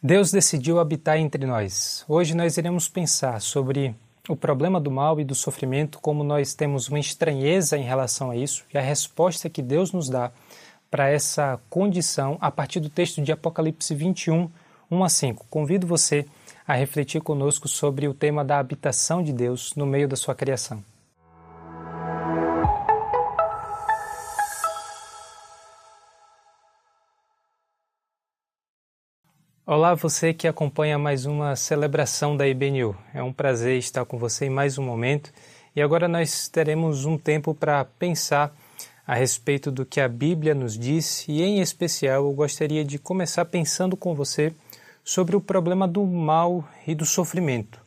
Deus decidiu habitar entre nós. Hoje nós iremos pensar sobre o problema do mal e do sofrimento, como nós temos uma estranheza em relação a isso e a resposta que Deus nos dá para essa condição a partir do texto de Apocalipse 21, 1 a 5. Convido você a refletir conosco sobre o tema da habitação de Deus no meio da sua criação. Olá, você que acompanha mais uma celebração da IBNU. É um prazer estar com você em mais um momento e agora nós teremos um tempo para pensar a respeito do que a Bíblia nos diz e, em especial, eu gostaria de começar pensando com você sobre o problema do mal e do sofrimento.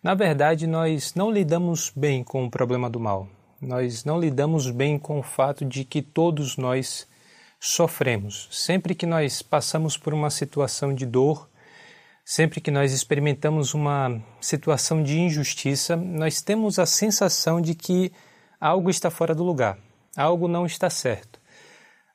Na verdade, nós não lidamos bem com o problema do mal. Nós não lidamos bem com o fato de que todos nós sofremos. Sempre que nós passamos por uma situação de dor, sempre que nós experimentamos uma situação de injustiça, nós temos a sensação de que algo está fora do lugar, algo não está certo.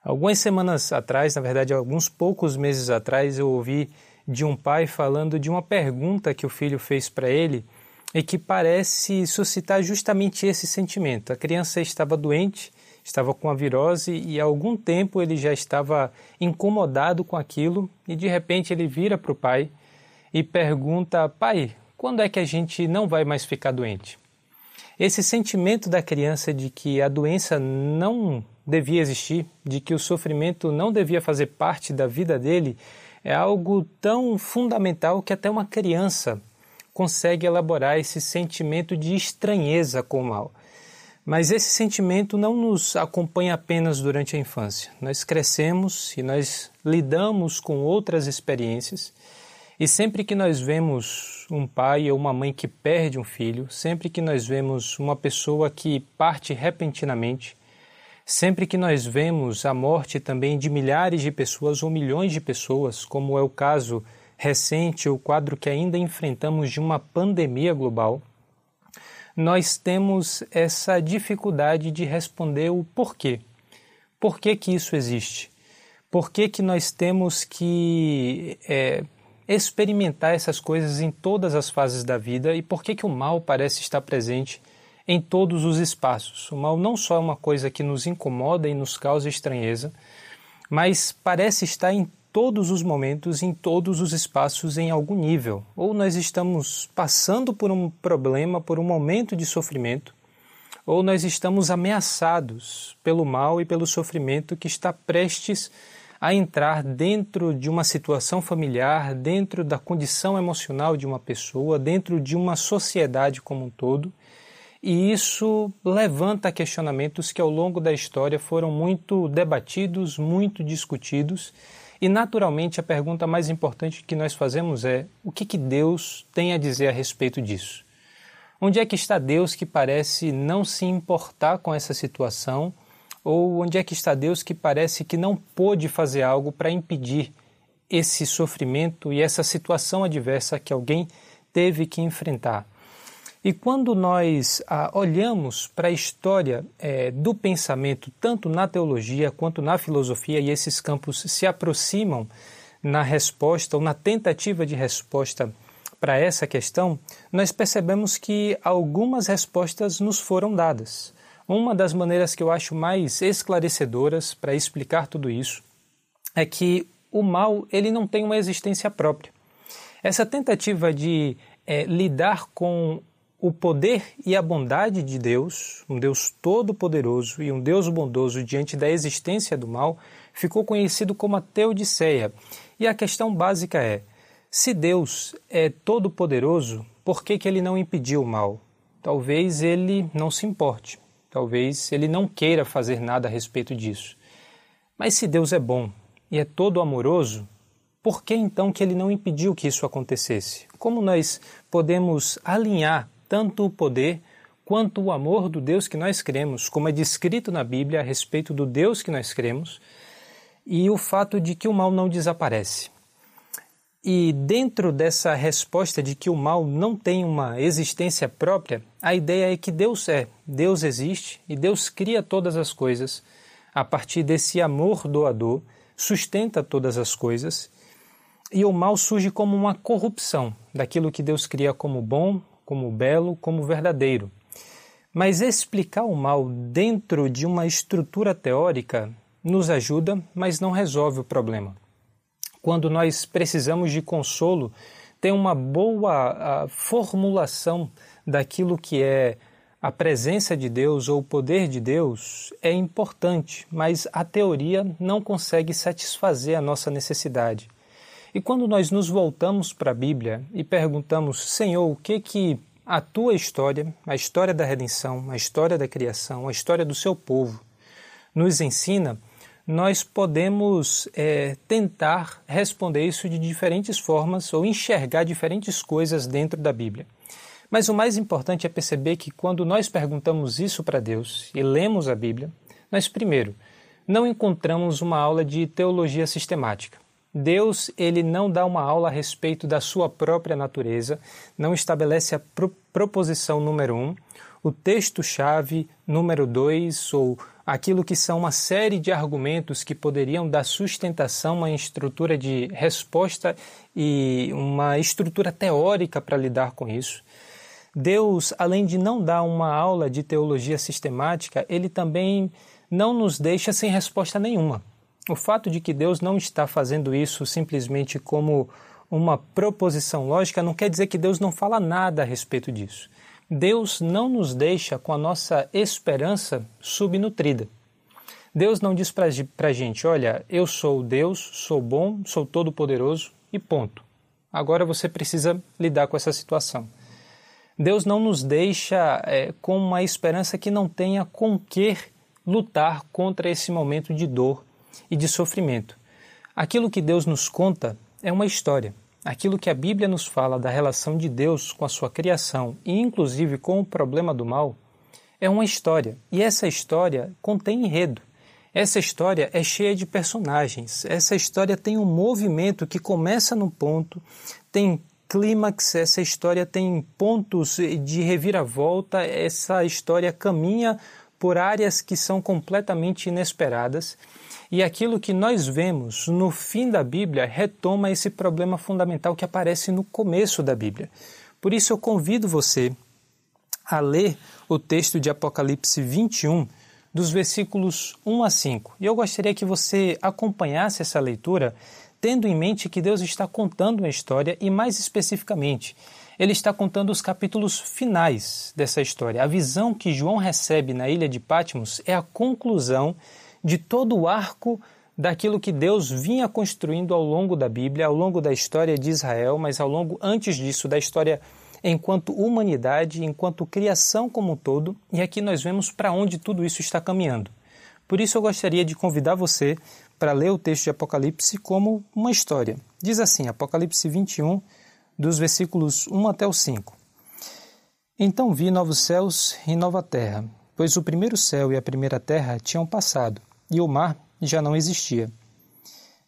Algumas semanas atrás, na verdade, alguns poucos meses atrás, eu ouvi de um pai falando de uma pergunta que o filho fez para ele e que parece suscitar justamente esse sentimento. A criança estava doente estava com a virose e há algum tempo ele já estava incomodado com aquilo e de repente ele vira para o pai e pergunta: Pai, quando é que a gente não vai mais ficar doente? Esse sentimento da criança de que a doença não devia existir, de que o sofrimento não devia fazer parte da vida dele, é algo tão fundamental que até uma criança consegue elaborar esse sentimento de estranheza com o mal. Mas esse sentimento não nos acompanha apenas durante a infância. Nós crescemos e nós lidamos com outras experiências, e sempre que nós vemos um pai ou uma mãe que perde um filho, sempre que nós vemos uma pessoa que parte repentinamente, sempre que nós vemos a morte também de milhares de pessoas ou milhões de pessoas, como é o caso recente, o quadro que ainda enfrentamos de uma pandemia global, nós temos essa dificuldade de responder o porquê. Por que, que isso existe? Por que, que nós temos que é, experimentar essas coisas em todas as fases da vida e por que, que o mal parece estar presente em todos os espaços? O mal não só é uma coisa que nos incomoda e nos causa estranheza, mas parece estar em todos os momentos, em todos os espaços, em algum nível. Ou nós estamos passando por um problema, por um momento de sofrimento, ou nós estamos ameaçados pelo mal e pelo sofrimento que está prestes a entrar dentro de uma situação familiar, dentro da condição emocional de uma pessoa, dentro de uma sociedade como um todo. E isso levanta questionamentos que ao longo da história foram muito debatidos, muito discutidos e naturalmente a pergunta mais importante que nós fazemos é: o que, que Deus tem a dizer a respeito disso? Onde é que está Deus que parece não se importar com essa situação? Ou onde é que está Deus que parece que não pôde fazer algo para impedir esse sofrimento e essa situação adversa que alguém teve que enfrentar? E quando nós ah, olhamos para a história é, do pensamento, tanto na teologia quanto na filosofia, e esses campos se aproximam na resposta ou na tentativa de resposta para essa questão, nós percebemos que algumas respostas nos foram dadas. Uma das maneiras que eu acho mais esclarecedoras para explicar tudo isso é que o mal ele não tem uma existência própria. Essa tentativa de é, lidar com o poder e a bondade de Deus, um Deus todo-poderoso e um Deus bondoso diante da existência do mal, ficou conhecido como a Teodiceia. E a questão básica é: se Deus é todo-poderoso, por que, que ele não impediu o mal? Talvez ele não se importe, talvez ele não queira fazer nada a respeito disso. Mas se Deus é bom e é todo amoroso, por que então que ele não impediu que isso acontecesse? Como nós podemos alinhar tanto o poder quanto o amor do Deus que nós cremos, como é descrito na Bíblia a respeito do Deus que nós cremos, e o fato de que o mal não desaparece. E dentro dessa resposta de que o mal não tem uma existência própria, a ideia é que Deus é, Deus existe e Deus cria todas as coisas a partir desse amor doador, sustenta todas as coisas E o mal surge como uma corrupção daquilo que Deus cria como bom, como belo, como verdadeiro. Mas explicar o mal dentro de uma estrutura teórica nos ajuda, mas não resolve o problema. Quando nós precisamos de consolo, ter uma boa formulação daquilo que é a presença de Deus ou o poder de Deus é importante, mas a teoria não consegue satisfazer a nossa necessidade. E quando nós nos voltamos para a Bíblia e perguntamos, Senhor, o que que a tua história, a história da redenção, a história da criação, a história do seu povo, nos ensina, nós podemos é, tentar responder isso de diferentes formas ou enxergar diferentes coisas dentro da Bíblia. Mas o mais importante é perceber que quando nós perguntamos isso para Deus e lemos a Bíblia, nós primeiro não encontramos uma aula de teologia sistemática. Deus, ele não dá uma aula a respeito da sua própria natureza, não estabelece a pro proposição número um, o texto-chave número dois, ou aquilo que são uma série de argumentos que poderiam dar sustentação uma estrutura de resposta e uma estrutura teórica para lidar com isso. Deus, além de não dar uma aula de teologia sistemática, ele também não nos deixa sem resposta nenhuma. O fato de que Deus não está fazendo isso simplesmente como uma proposição lógica não quer dizer que Deus não fala nada a respeito disso. Deus não nos deixa com a nossa esperança subnutrida. Deus não diz para a gente: olha, eu sou Deus, sou bom, sou todo-poderoso e ponto. Agora você precisa lidar com essa situação. Deus não nos deixa é, com uma esperança que não tenha com que lutar contra esse momento de dor e de sofrimento. Aquilo que Deus nos conta é uma história. Aquilo que a Bíblia nos fala da relação de Deus com a sua criação e, inclusive, com o problema do mal, é uma história. E essa história contém enredo. Essa história é cheia de personagens. Essa história tem um movimento que começa no ponto, tem clímax, essa história tem pontos de reviravolta, essa história caminha por áreas que são completamente inesperadas. E aquilo que nós vemos no fim da Bíblia retoma esse problema fundamental que aparece no começo da Bíblia. Por isso eu convido você a ler o texto de Apocalipse 21, dos versículos 1 a 5. E eu gostaria que você acompanhasse essa leitura tendo em mente que Deus está contando uma história e, mais especificamente, ele está contando os capítulos finais dessa história. A visão que João recebe na ilha de Patmos é a conclusão de todo o arco daquilo que Deus vinha construindo ao longo da Bíblia, ao longo da história de Israel, mas ao longo, antes disso, da história enquanto humanidade, enquanto criação como um todo, e aqui nós vemos para onde tudo isso está caminhando. Por isso eu gostaria de convidar você para ler o texto de Apocalipse como uma história. Diz assim, Apocalipse 21, dos versículos 1 até o 5. Então vi novos céus e nova terra, pois o primeiro céu e a primeira terra tinham passado, e o mar já não existia.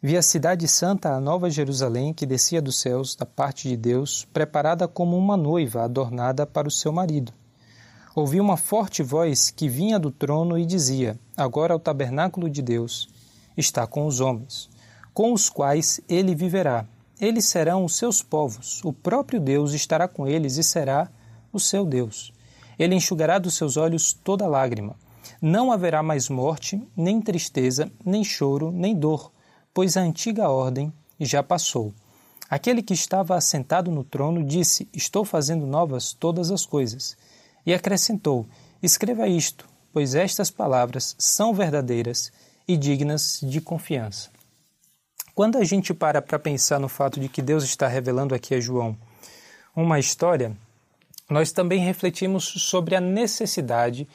Vi a cidade santa, a nova Jerusalém, que descia dos céus da parte de Deus, preparada como uma noiva adornada para o seu marido. Ouvi uma forte voz que vinha do trono e dizia: Agora o tabernáculo de Deus está com os homens, com os quais ele viverá. Eles serão os seus povos, o próprio Deus estará com eles e será o seu Deus. Ele enxugará dos seus olhos toda lágrima. Não haverá mais morte, nem tristeza, nem choro, nem dor, pois a antiga ordem já passou. Aquele que estava assentado no trono disse: Estou fazendo novas todas as coisas. E acrescentou: Escreva isto, pois estas palavras são verdadeiras e dignas de confiança. Quando a gente para para pensar no fato de que Deus está revelando aqui a João uma história, nós também refletimos sobre a necessidade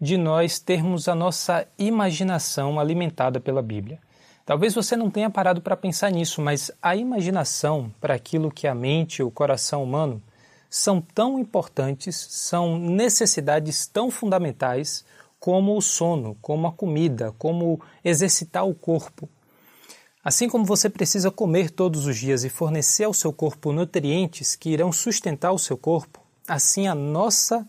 de nós termos a nossa imaginação alimentada pela Bíblia. Talvez você não tenha parado para pensar nisso, mas a imaginação para aquilo que a mente e o coração humano são tão importantes, são necessidades tão fundamentais como o sono, como a comida, como exercitar o corpo. Assim como você precisa comer todos os dias e fornecer ao seu corpo nutrientes que irão sustentar o seu corpo, assim a nossa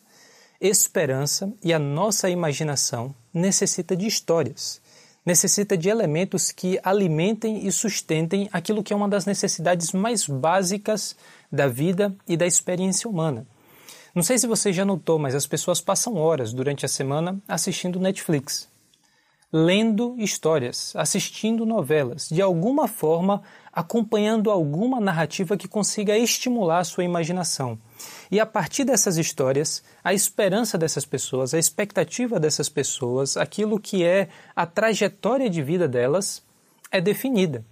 esperança e a nossa imaginação necessita de histórias, necessita de elementos que alimentem e sustentem aquilo que é uma das necessidades mais básicas da vida e da experiência humana. Não sei se você já notou, mas as pessoas passam horas durante a semana assistindo Netflix, lendo histórias, assistindo novelas, de alguma forma acompanhando alguma narrativa que consiga estimular a sua imaginação. E a partir dessas histórias, a esperança dessas pessoas, a expectativa dessas pessoas, aquilo que é a trajetória de vida delas é definida.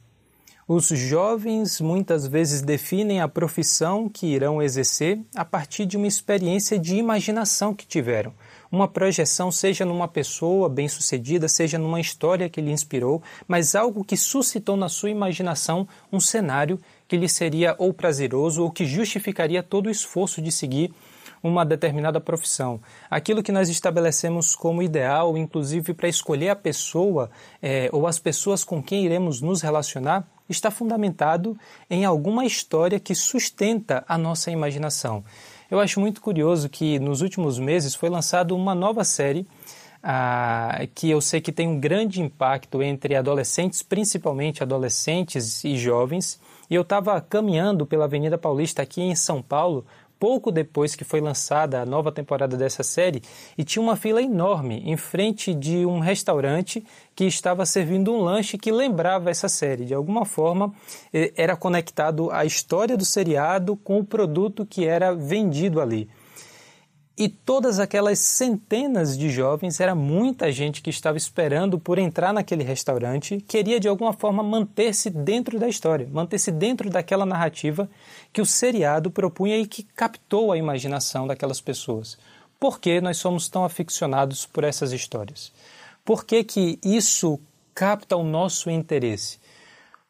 Os jovens muitas vezes definem a profissão que irão exercer a partir de uma experiência de imaginação que tiveram. Uma projeção, seja numa pessoa bem-sucedida, seja numa história que lhe inspirou, mas algo que suscitou na sua imaginação um cenário que lhe seria ou prazeroso ou que justificaria todo o esforço de seguir uma determinada profissão. Aquilo que nós estabelecemos como ideal, inclusive para escolher a pessoa é, ou as pessoas com quem iremos nos relacionar, está fundamentado em alguma história que sustenta a nossa imaginação. Eu acho muito curioso que nos últimos meses foi lançada uma nova série ah, que eu sei que tem um grande impacto entre adolescentes, principalmente adolescentes e jovens. E eu estava caminhando pela Avenida Paulista aqui em São Paulo pouco depois que foi lançada a nova temporada dessa série e tinha uma fila enorme em frente de um restaurante que estava servindo um lanche que lembrava essa série. De alguma forma, era conectado a história do seriado com o produto que era vendido ali. E todas aquelas centenas de jovens, era muita gente que estava esperando por entrar naquele restaurante, queria de alguma forma manter-se dentro da história, manter-se dentro daquela narrativa que o seriado propunha e que captou a imaginação daquelas pessoas. Por que nós somos tão aficionados por essas histórias? Por que, que isso capta o nosso interesse?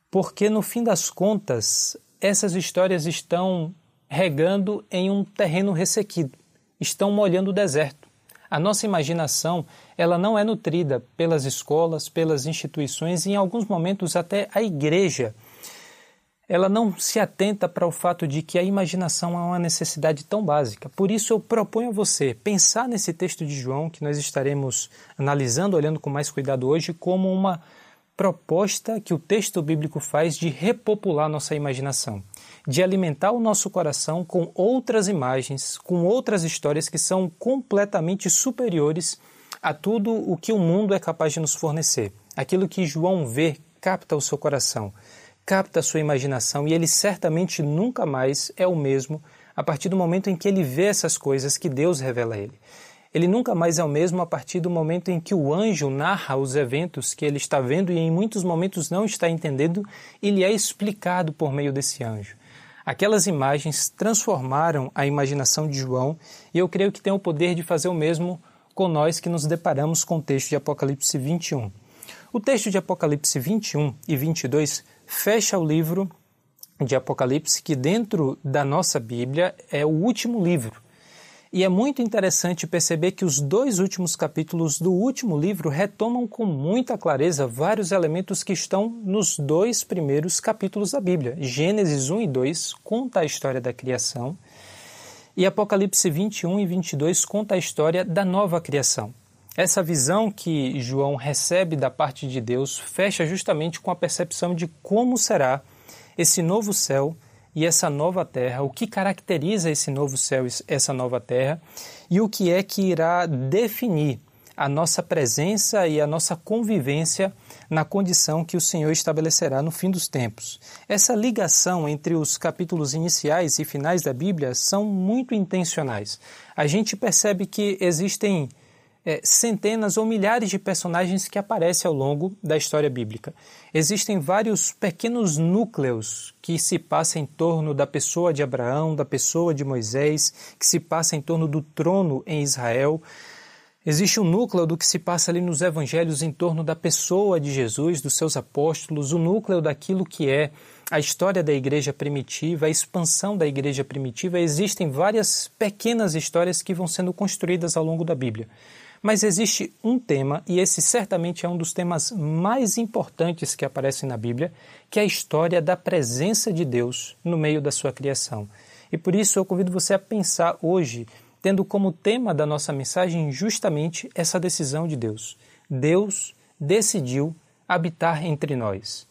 Porque, no fim das contas, essas histórias estão regando em um terreno ressequido estão molhando o deserto. A nossa imaginação, ela não é nutrida pelas escolas, pelas instituições e em alguns momentos até a igreja. Ela não se atenta para o fato de que a imaginação é uma necessidade tão básica. Por isso eu proponho a você pensar nesse texto de João que nós estaremos analisando, olhando com mais cuidado hoje, como uma proposta que o texto bíblico faz de repopular nossa imaginação de alimentar o nosso coração com outras imagens, com outras histórias que são completamente superiores a tudo o que o mundo é capaz de nos fornecer. Aquilo que João vê capta o seu coração, capta a sua imaginação e ele certamente nunca mais é o mesmo a partir do momento em que ele vê essas coisas que Deus revela a ele. Ele nunca mais é o mesmo a partir do momento em que o anjo narra os eventos que ele está vendo e em muitos momentos não está entendendo e lhe é explicado por meio desse anjo. Aquelas imagens transformaram a imaginação de João e eu creio que tem o poder de fazer o mesmo com nós que nos deparamos com o texto de Apocalipse 21. O texto de Apocalipse 21 e 22 fecha o livro de Apocalipse, que dentro da nossa Bíblia é o último livro. E é muito interessante perceber que os dois últimos capítulos do último livro retomam com muita clareza vários elementos que estão nos dois primeiros capítulos da Bíblia. Gênesis 1 e 2 conta a história da criação e Apocalipse 21 e 22 conta a história da nova criação. Essa visão que João recebe da parte de Deus fecha justamente com a percepção de como será esse novo céu e essa nova terra, o que caracteriza esse novo céu essa nova terra e o que é que irá definir a nossa presença e a nossa convivência na condição que o Senhor estabelecerá no fim dos tempos. Essa ligação entre os capítulos iniciais e finais da Bíblia são muito intencionais. A gente percebe que existem é, centenas ou milhares de personagens que aparecem ao longo da história bíblica. Existem vários pequenos núcleos que se passam em torno da pessoa de Abraão, da pessoa de Moisés, que se passa em torno do trono em Israel. Existe um núcleo do que se passa ali nos evangelhos em torno da pessoa de Jesus, dos seus apóstolos, o núcleo daquilo que é a história da igreja primitiva, a expansão da igreja primitiva. Existem várias pequenas histórias que vão sendo construídas ao longo da Bíblia. Mas existe um tema, e esse certamente é um dos temas mais importantes que aparecem na Bíblia, que é a história da presença de Deus no meio da sua criação. E por isso eu convido você a pensar hoje, tendo como tema da nossa mensagem justamente essa decisão de Deus. Deus decidiu habitar entre nós.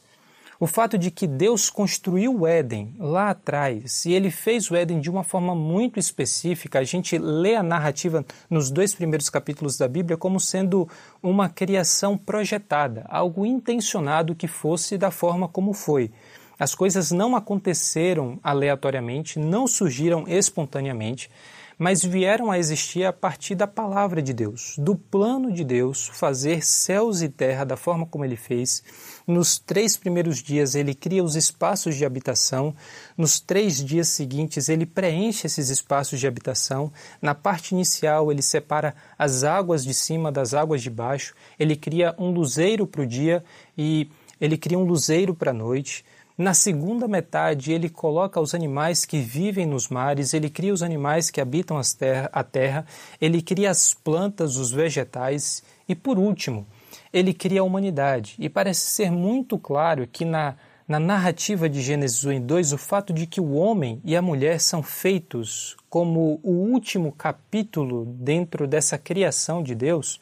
O fato de que Deus construiu o Éden lá atrás e ele fez o Éden de uma forma muito específica, a gente lê a narrativa nos dois primeiros capítulos da Bíblia como sendo uma criação projetada, algo intencionado que fosse da forma como foi. As coisas não aconteceram aleatoriamente, não surgiram espontaneamente, mas vieram a existir a partir da palavra de Deus, do plano de Deus fazer céus e terra da forma como ele fez. Nos três primeiros dias ele cria os espaços de habitação, nos três dias seguintes ele preenche esses espaços de habitação. Na parte inicial ele separa as águas de cima das águas de baixo, ele cria um luzeiro para o dia e ele cria um luzeiro para a noite. Na segunda metade, ele coloca os animais que vivem nos mares, ele cria os animais que habitam terra, a terra, ele cria as plantas, os vegetais e, por último, ele cria a humanidade. E parece ser muito claro que na, na narrativa de Gênesis 1 e 2, o fato de que o homem e a mulher são feitos como o último capítulo dentro dessa criação de Deus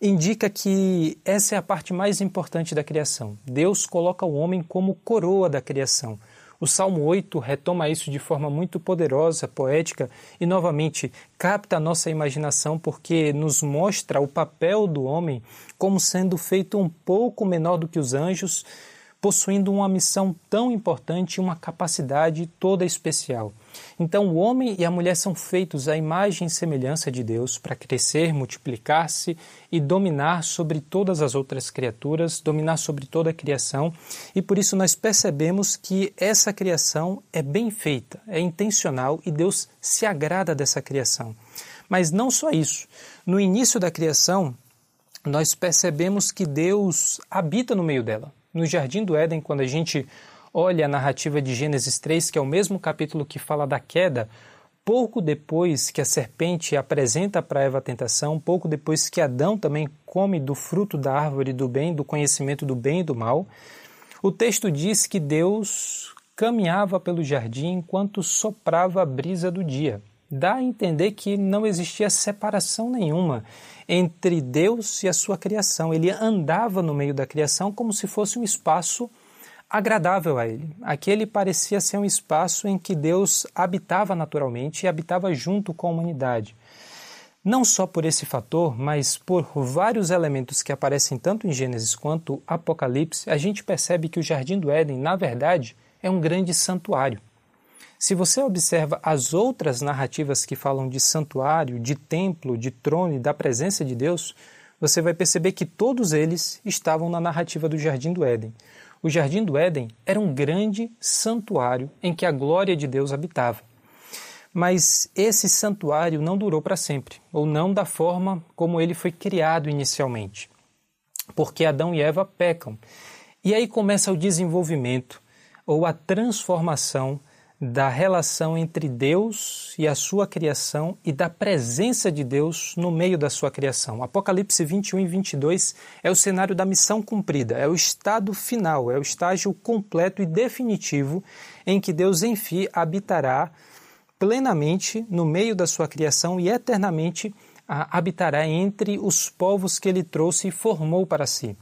indica que essa é a parte mais importante da criação. Deus coloca o homem como coroa da criação. O Salmo 8 retoma isso de forma muito poderosa, poética e novamente capta a nossa imaginação porque nos mostra o papel do homem como sendo feito um pouco menor do que os anjos, possuindo uma missão tão importante e uma capacidade toda especial. Então, o homem e a mulher são feitos à imagem e semelhança de Deus para crescer, multiplicar-se e dominar sobre todas as outras criaturas, dominar sobre toda a criação. E por isso nós percebemos que essa criação é bem feita, é intencional e Deus se agrada dessa criação. Mas não só isso. No início da criação, nós percebemos que Deus habita no meio dela. No jardim do Éden, quando a gente olha a narrativa de Gênesis 3, que é o mesmo capítulo que fala da queda, pouco depois que a serpente apresenta para Eva a tentação, pouco depois que Adão também come do fruto da árvore do bem, do conhecimento do bem e do mal, o texto diz que Deus caminhava pelo jardim enquanto soprava a brisa do dia. Dá a entender que não existia separação nenhuma entre Deus e a sua criação. Ele andava no meio da criação como se fosse um espaço agradável a ele. Aquele parecia ser um espaço em que Deus habitava naturalmente e habitava junto com a humanidade. Não só por esse fator, mas por vários elementos que aparecem tanto em Gênesis quanto Apocalipse, a gente percebe que o Jardim do Éden, na verdade, é um grande santuário. Se você observa as outras narrativas que falam de santuário, de templo, de trono e da presença de Deus, você vai perceber que todos eles estavam na narrativa do Jardim do Éden. O Jardim do Éden era um grande santuário em que a glória de Deus habitava. Mas esse santuário não durou para sempre, ou não da forma como ele foi criado inicialmente, porque Adão e Eva pecam. E aí começa o desenvolvimento ou a transformação da relação entre Deus e a sua criação e da presença de Deus no meio da sua criação. Apocalipse 21 e 22 é o cenário da missão cumprida, é o estado final, é o estágio completo e definitivo em que Deus, enfim, habitará plenamente no meio da sua criação e eternamente habitará entre os povos que ele trouxe e formou para si.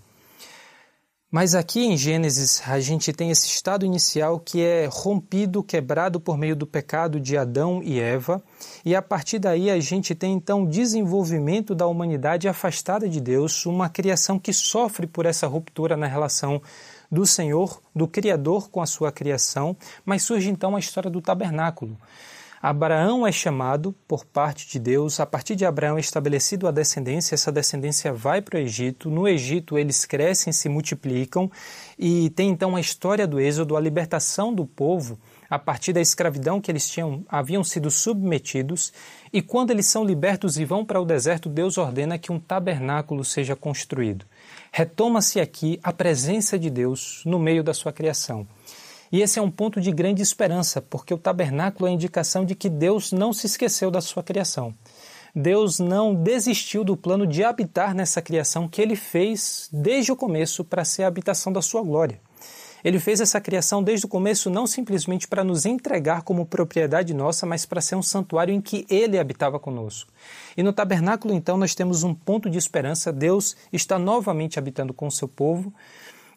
Mas aqui em Gênesis a gente tem esse estado inicial que é rompido, quebrado por meio do pecado de Adão e Eva, e a partir daí a gente tem então o desenvolvimento da humanidade afastada de Deus, uma criação que sofre por essa ruptura na relação do Senhor, do Criador com a sua criação, mas surge então a história do tabernáculo. Abraão é chamado por parte de Deus, a partir de Abraão é estabelecido a descendência, essa descendência vai para o Egito, no Egito eles crescem, se multiplicam e tem então a história do êxodo, a libertação do povo a partir da escravidão que eles tinham, haviam sido submetidos, e quando eles são libertos e vão para o deserto, Deus ordena que um tabernáculo seja construído. Retoma-se aqui a presença de Deus no meio da sua criação. E esse é um ponto de grande esperança, porque o tabernáculo é a indicação de que Deus não se esqueceu da sua criação. Deus não desistiu do plano de habitar nessa criação que ele fez desde o começo para ser a habitação da sua glória. Ele fez essa criação desde o começo não simplesmente para nos entregar como propriedade nossa, mas para ser um santuário em que ele habitava conosco. E no tabernáculo, então, nós temos um ponto de esperança. Deus está novamente habitando com o seu povo.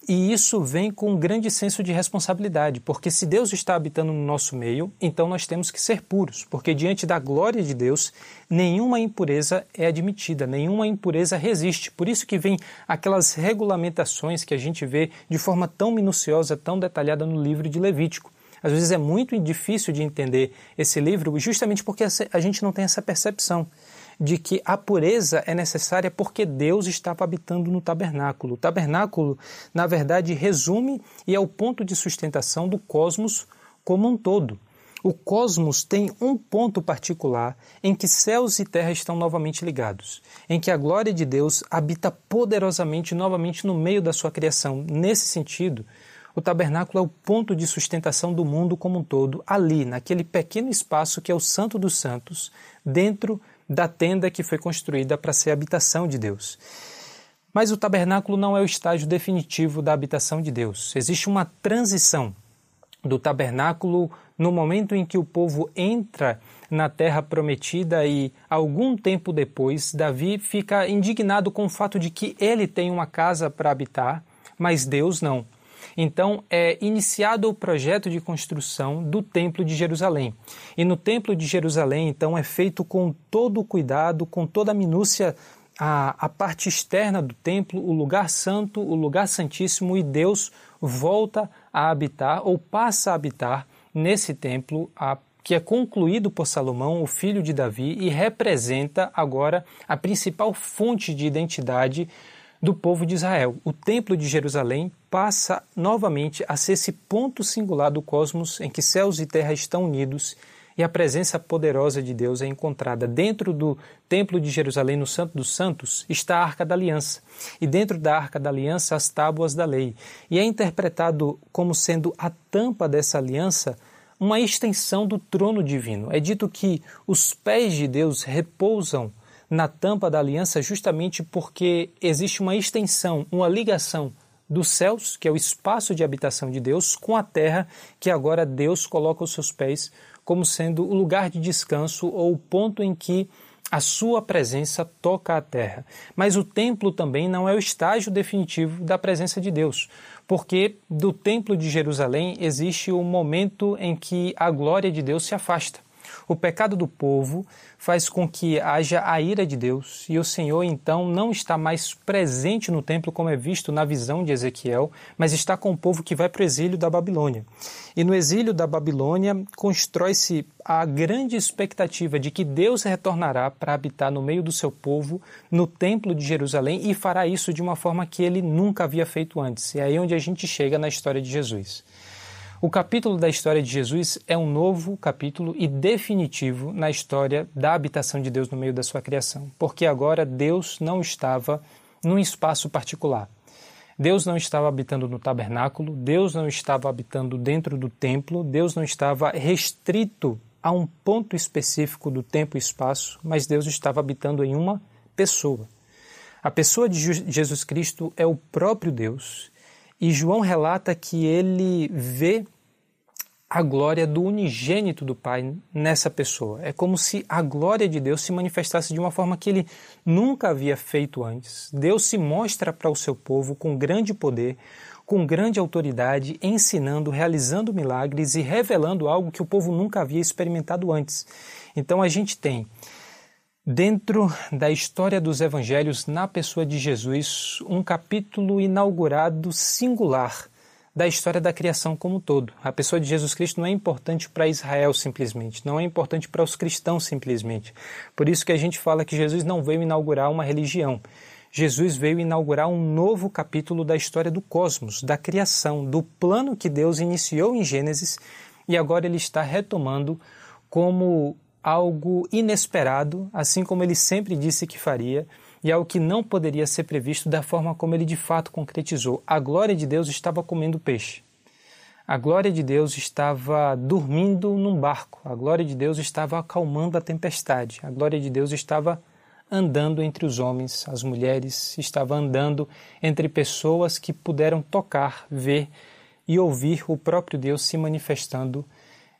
E isso vem com um grande senso de responsabilidade, porque se Deus está habitando no nosso meio, então nós temos que ser puros, porque diante da glória de Deus, nenhuma impureza é admitida, nenhuma impureza resiste. Por isso que vem aquelas regulamentações que a gente vê de forma tão minuciosa, tão detalhada no livro de Levítico. Às vezes é muito difícil de entender esse livro, justamente porque a gente não tem essa percepção de que a pureza é necessária porque Deus estava habitando no tabernáculo. O tabernáculo, na verdade, resume e é o ponto de sustentação do cosmos como um todo. O cosmos tem um ponto particular em que céus e terra estão novamente ligados, em que a glória de Deus habita poderosamente novamente no meio da sua criação. Nesse sentido, o tabernáculo é o ponto de sustentação do mundo como um todo, ali, naquele pequeno espaço que é o Santo dos Santos, dentro da tenda que foi construída para ser a habitação de Deus. Mas o tabernáculo não é o estágio definitivo da habitação de Deus. Existe uma transição do tabernáculo no momento em que o povo entra na terra prometida e algum tempo depois Davi fica indignado com o fato de que ele tem uma casa para habitar, mas Deus não. Então é iniciado o projeto de construção do Templo de Jerusalém. E no Templo de Jerusalém, então, é feito com todo o cuidado, com toda a minúcia a, a, parte externa do templo, o lugar santo, o lugar santíssimo, e Deus volta a habitar ou passa a habitar nesse templo, a, que é concluído por Salomão, o filho de Davi, e representa agora a principal fonte de identidade do povo de Israel. O Templo de Jerusalém passa novamente a ser esse ponto singular do cosmos em que céus e terra estão unidos e a presença poderosa de Deus é encontrada. Dentro do Templo de Jerusalém, no Santo dos Santos, está a Arca da Aliança. E dentro da Arca da Aliança, as tábuas da lei. E é interpretado como sendo a tampa dessa aliança uma extensão do trono divino. É dito que os pés de Deus repousam na tampa da aliança justamente porque existe uma extensão, uma ligação dos céus, que é o espaço de habitação de Deus, com a terra, que agora Deus coloca os seus pés como sendo o lugar de descanso ou o ponto em que a sua presença toca a terra. Mas o templo também não é o estágio definitivo da presença de Deus, porque do templo de Jerusalém existe o momento em que a glória de Deus se afasta. O pecado do povo faz com que haja a ira de Deus e o Senhor então não está mais presente no templo como é visto na visão de Ezequiel, mas está com o povo que vai para o exílio da Babilônia. E no exílio da Babilônia constrói-se a grande expectativa de que Deus retornará para habitar no meio do seu povo, no templo de Jerusalém e fará isso de uma forma que ele nunca havia feito antes. E é aí onde a gente chega na história de Jesus. O capítulo da história de Jesus é um novo capítulo e definitivo na história da habitação de Deus no meio da sua criação, porque agora Deus não estava num espaço particular. Deus não estava habitando no tabernáculo, Deus não estava habitando dentro do templo, Deus não estava restrito a um ponto específico do tempo e espaço, mas Deus estava habitando em uma pessoa. A pessoa de Jesus Cristo é o próprio Deus e João relata que ele vê a glória do unigênito do Pai nessa pessoa. É como se a glória de Deus se manifestasse de uma forma que ele nunca havia feito antes. Deus se mostra para o seu povo com grande poder, com grande autoridade, ensinando, realizando milagres e revelando algo que o povo nunca havia experimentado antes. Então a gente tem Dentro da história dos evangelhos, na pessoa de Jesus, um capítulo inaugurado singular da história da criação como um todo. A pessoa de Jesus Cristo não é importante para Israel simplesmente, não é importante para os cristãos simplesmente. Por isso que a gente fala que Jesus não veio inaugurar uma religião. Jesus veio inaugurar um novo capítulo da história do cosmos, da criação, do plano que Deus iniciou em Gênesis e agora ele está retomando como algo inesperado, assim como ele sempre disse que faria, e algo que não poderia ser previsto da forma como ele de fato concretizou. A glória de Deus estava comendo peixe. A glória de Deus estava dormindo num barco. A glória de Deus estava acalmando a tempestade. A glória de Deus estava andando entre os homens, as mulheres, estava andando entre pessoas que puderam tocar, ver e ouvir o próprio Deus se manifestando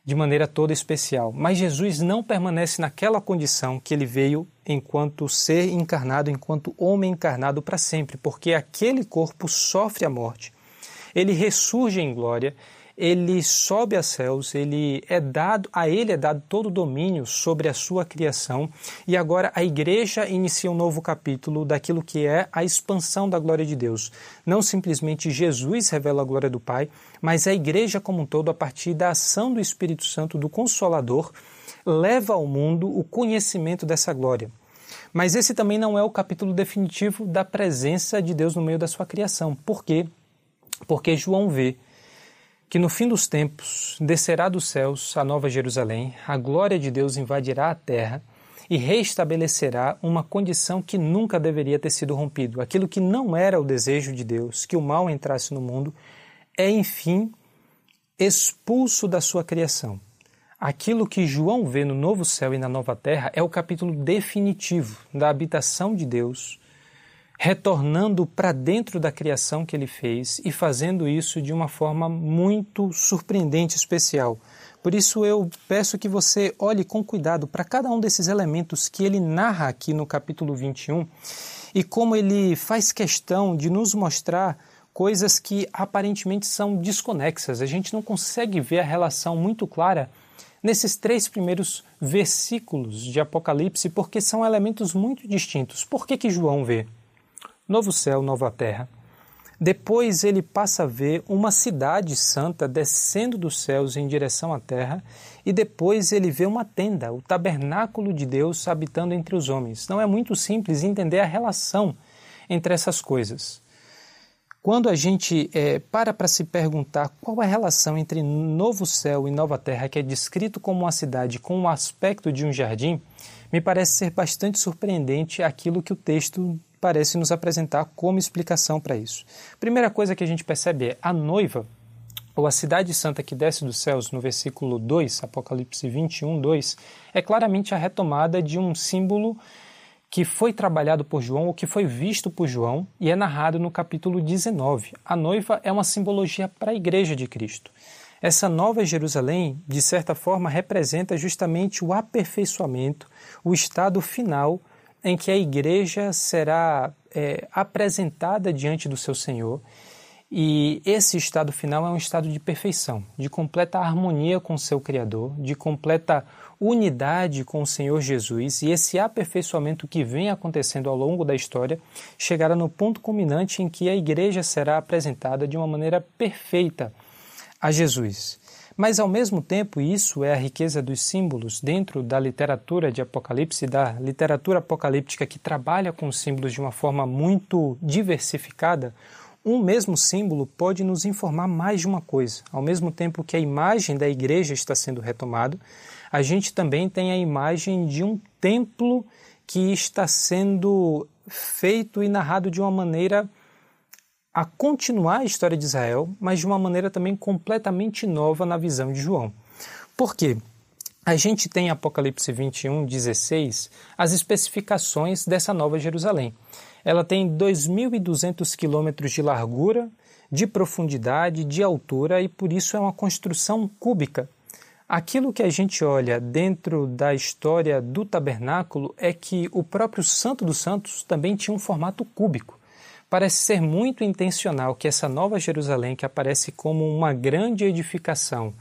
de maneira toda especial. Mas Jesus não permanece naquela condição que ele veio enquanto ser encarnado, enquanto homem encarnado para sempre, porque aquele corpo sofre a morte. Ele ressurge em glória ele sobe a céus, ele é dado, a ele é dado todo o domínio sobre a sua criação, e agora a igreja inicia um novo capítulo daquilo que é a expansão da glória de Deus. Não simplesmente Jesus revela a glória do Pai, mas a igreja como um todo, a partir da ação do Espírito Santo, do Consolador, leva ao mundo o conhecimento dessa glória. Mas esse também não é o capítulo definitivo da presença de Deus no meio da sua criação. Por quê? Porque João vê que no fim dos tempos descerá dos céus a nova Jerusalém, a glória de Deus invadirá a terra e reestabelecerá uma condição que nunca deveria ter sido rompido. Aquilo que não era o desejo de Deus, que o mal entrasse no mundo, é enfim expulso da sua criação. Aquilo que João vê no novo céu e na nova terra é o capítulo definitivo da habitação de Deus retornando para dentro da criação que ele fez e fazendo isso de uma forma muito surpreendente, especial. Por isso eu peço que você olhe com cuidado para cada um desses elementos que ele narra aqui no capítulo 21 e como ele faz questão de nos mostrar coisas que aparentemente são desconexas. A gente não consegue ver a relação muito clara nesses três primeiros versículos de Apocalipse porque são elementos muito distintos. Por que, que João vê? Novo céu, nova terra. Depois ele passa a ver uma cidade santa descendo dos céus em direção à terra, e depois ele vê uma tenda, o tabernáculo de Deus habitando entre os homens. Não é muito simples entender a relação entre essas coisas. Quando a gente é, para para se perguntar qual é a relação entre novo céu e nova terra, que é descrito como uma cidade com o aspecto de um jardim, me parece ser bastante surpreendente aquilo que o texto parece nos apresentar como explicação para isso. Primeira coisa que a gente percebe é a noiva, ou a cidade santa que desce dos céus, no versículo 2, Apocalipse 21, 2, é claramente a retomada de um símbolo que foi trabalhado por João, ou que foi visto por João, e é narrado no capítulo 19. A noiva é uma simbologia para a igreja de Cristo. Essa nova Jerusalém, de certa forma, representa justamente o aperfeiçoamento, o estado final em que a igreja será é, apresentada diante do seu Senhor. E esse estado final é um estado de perfeição, de completa harmonia com o seu Criador, de completa unidade com o Senhor Jesus. E esse aperfeiçoamento que vem acontecendo ao longo da história chegará no ponto culminante em que a igreja será apresentada de uma maneira perfeita a Jesus. Mas, ao mesmo tempo, isso é a riqueza dos símbolos dentro da literatura de Apocalipse, da literatura apocalíptica que trabalha com símbolos de uma forma muito diversificada. Um mesmo símbolo pode nos informar mais de uma coisa. Ao mesmo tempo que a imagem da igreja está sendo retomada, a gente também tem a imagem de um templo que está sendo feito e narrado de uma maneira a continuar a história de Israel, mas de uma maneira também completamente nova na visão de João. Por quê? A gente tem em Apocalipse 21, 16, as especificações dessa nova Jerusalém. Ela tem 2.200 quilômetros de largura, de profundidade, de altura e por isso é uma construção cúbica. Aquilo que a gente olha dentro da história do tabernáculo é que o próprio Santo dos Santos também tinha um formato cúbico. Parece ser muito intencional que essa nova Jerusalém, que aparece como uma grande edificação,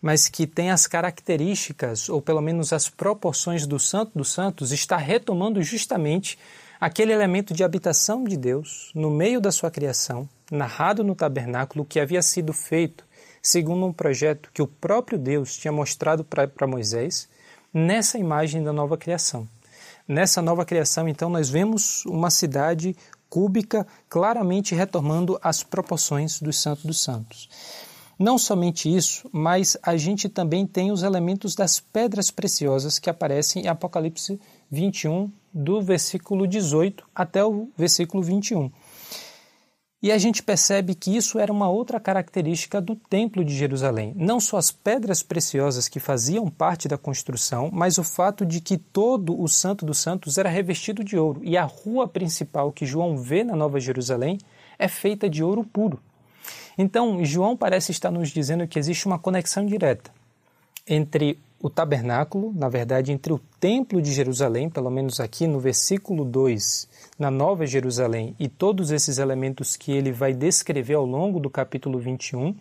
mas que tem as características, ou pelo menos as proporções do Santo dos Santos, está retomando justamente aquele elemento de habitação de Deus no meio da sua criação, narrado no tabernáculo, que havia sido feito segundo um projeto que o próprio Deus tinha mostrado para Moisés, nessa imagem da nova criação. Nessa nova criação, então, nós vemos uma cidade cúbica, claramente retomando as proporções dos Santos dos Santos. Não somente isso, mas a gente também tem os elementos das pedras preciosas que aparecem em Apocalipse 21, do versículo 18 até o versículo 21. E a gente percebe que isso era uma outra característica do Templo de Jerusalém. Não só as pedras preciosas que faziam parte da construção, mas o fato de que todo o Santo dos Santos era revestido de ouro. E a rua principal que João vê na Nova Jerusalém é feita de ouro puro. Então, João parece estar nos dizendo que existe uma conexão direta entre o tabernáculo, na verdade, entre o templo de Jerusalém, pelo menos aqui no versículo 2, na Nova Jerusalém, e todos esses elementos que ele vai descrever ao longo do capítulo 21,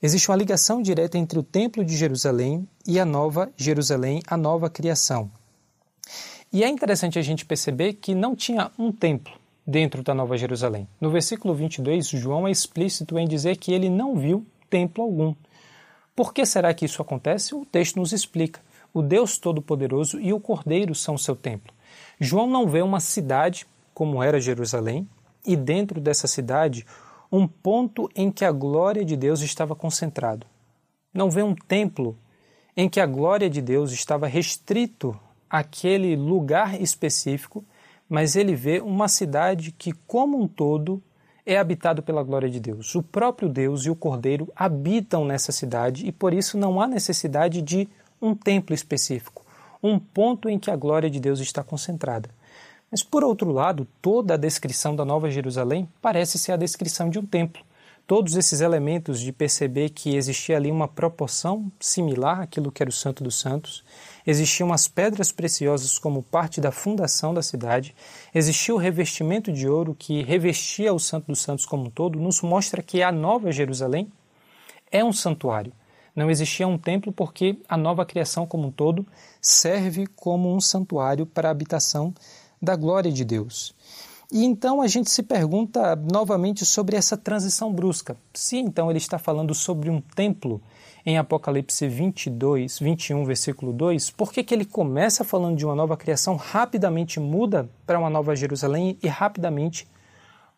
existe uma ligação direta entre o templo de Jerusalém e a Nova Jerusalém, a nova criação. E é interessante a gente perceber que não tinha um templo dentro da Nova Jerusalém. No versículo 22, João é explícito em dizer que ele não viu templo algum. Por que será que isso acontece? O texto nos explica. O Deus Todo-Poderoso e o Cordeiro são seu templo. João não vê uma cidade como era Jerusalém e dentro dessa cidade um ponto em que a glória de Deus estava concentrado. Não vê um templo em que a glória de Deus estava restrito àquele lugar específico, mas ele vê uma cidade que como um todo é habitado pela glória de Deus. O próprio Deus e o Cordeiro habitam nessa cidade e por isso não há necessidade de um templo específico, um ponto em que a glória de Deus está concentrada. Mas por outro lado, toda a descrição da Nova Jerusalém parece ser a descrição de um templo. Todos esses elementos de perceber que existia ali uma proporção similar àquilo que era o Santo dos Santos, existiam as pedras preciosas como parte da fundação da cidade, existia o revestimento de ouro que revestia o Santo dos Santos como um todo, nos mostra que a Nova Jerusalém é um santuário. Não existia um templo porque a nova criação como um todo serve como um santuário para a habitação da glória de Deus. E então a gente se pergunta novamente sobre essa transição brusca. Se então ele está falando sobre um templo em Apocalipse 22, 21, versículo 2, por que, que ele começa falando de uma nova criação, rapidamente muda para uma nova Jerusalém e rapidamente